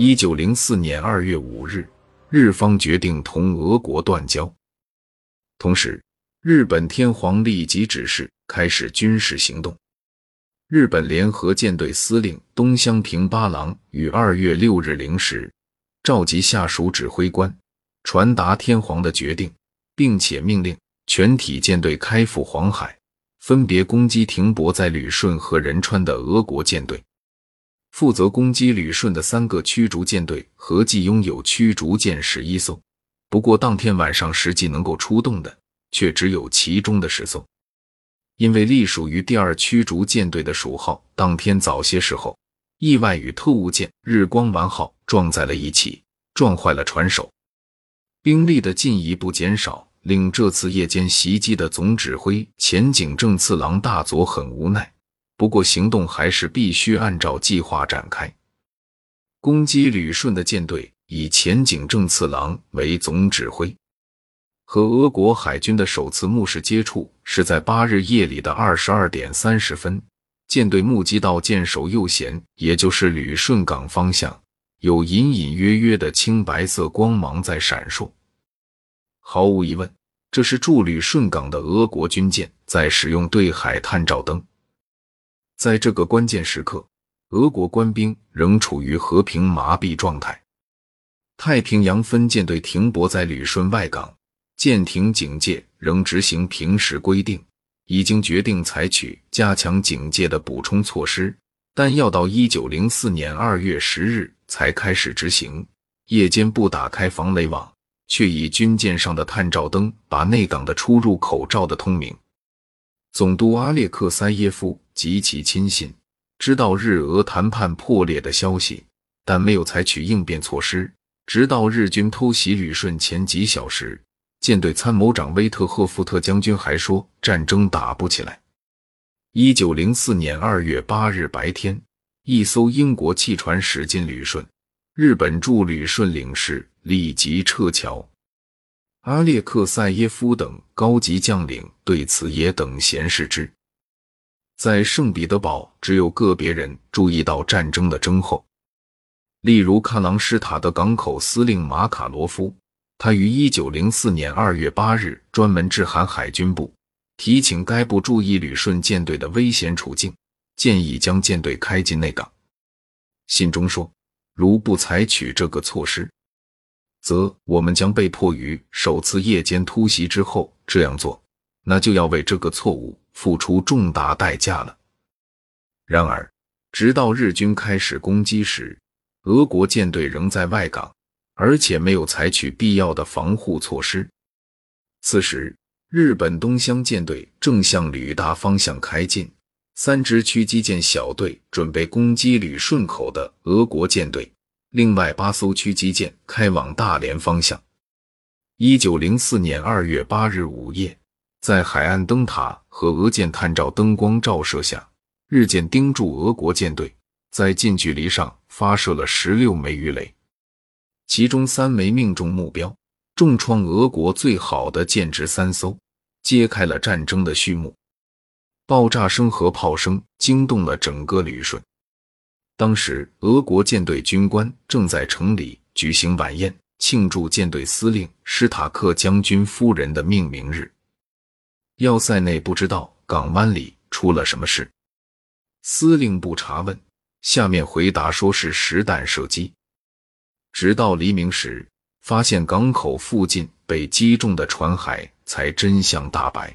一九零四年二月五日，日方决定同俄国断交。同时，日本天皇立即指示开始军事行动。日本联合舰队司令东乡平八郎于二月六日零时召集下属指挥官，传达天皇的决定，并且命令全体舰队开赴黄海，分别攻击停泊在旅顺和仁川的俄国舰队。负责攻击旅顺的三个驱逐舰队合计拥有驱逐舰十一艘，不过当天晚上实际能够出动的却只有其中的十艘。因为隶属于第二驱逐舰队的属号，当天早些时候意外与特务舰日光丸号撞在了一起，撞坏了船首，兵力的进一步减少，令这次夜间袭击的总指挥前井正次郎大佐很无奈。不过行动还是必须按照计划展开，攻击旅顺的舰队以前井正次郎为总指挥。和俄国海军的首次目视接触是在八日夜里的二十二点三十分，舰队目击到舰首右舷，也就是旅顺港方向，有隐隐约约的青白色光芒在闪烁。毫无疑问，这是驻旅顺港的俄国军舰在使用对海探照灯。在这个关键时刻，俄国官兵仍处于和平麻痹状态。太平洋分舰队停泊在旅顺外港。舰艇警戒仍执行平时规定，已经决定采取加强警戒的补充措施，但要到一九零四年二月十日才开始执行。夜间不打开防雷网，却以军舰上的探照灯把内港的出入口照得通明。总督阿列克塞耶夫极其亲信，知道日俄谈判破裂的消息，但没有采取应变措施，直到日军偷袭旅顺前几小时。舰队参谋长威特赫夫特将军还说战争打不起来。一九零四年二月八日白天，一艘英国汽船驶进旅顺，日本驻旅顺领事立即撤侨。阿列克塞耶夫等高级将领对此也等闲视之。在圣彼得堡，只有个别人注意到战争的征候，例如喀朗施塔的港口司令马卡罗夫。他于一九零四年二月八日专门致函海军部，提请该部注意旅顺舰队的危险处境，建议将舰队开进内港。信中说，如不采取这个措施，则我们将被迫于首次夜间突袭之后这样做，那就要为这个错误付出重大代价了。然而，直到日军开始攻击时，俄国舰队仍在外港。而且没有采取必要的防护措施。此时，日本东乡舰队正向旅大方向开进，三支驱击舰小队准备攻击旅顺口的俄国舰队，另外八艘驱击舰开往大连方向。一九零四年二月八日午夜，在海岸灯塔和俄舰探照灯光照射下，日舰盯住俄国舰队，在近距离上发射了十六枚鱼雷。其中三枚命中目标，重创俄国最好的舰只三艘，揭开了战争的序幕。爆炸声和炮声惊动了整个旅顺。当时，俄国舰队军官正在城里举行晚宴，庆祝舰队司令施塔克将军夫人的命名日。要塞内不知道港湾里出了什么事，司令部查问，下面回答说是实弹射击。直到黎明时，发现港口附近被击中的船骸，才真相大白。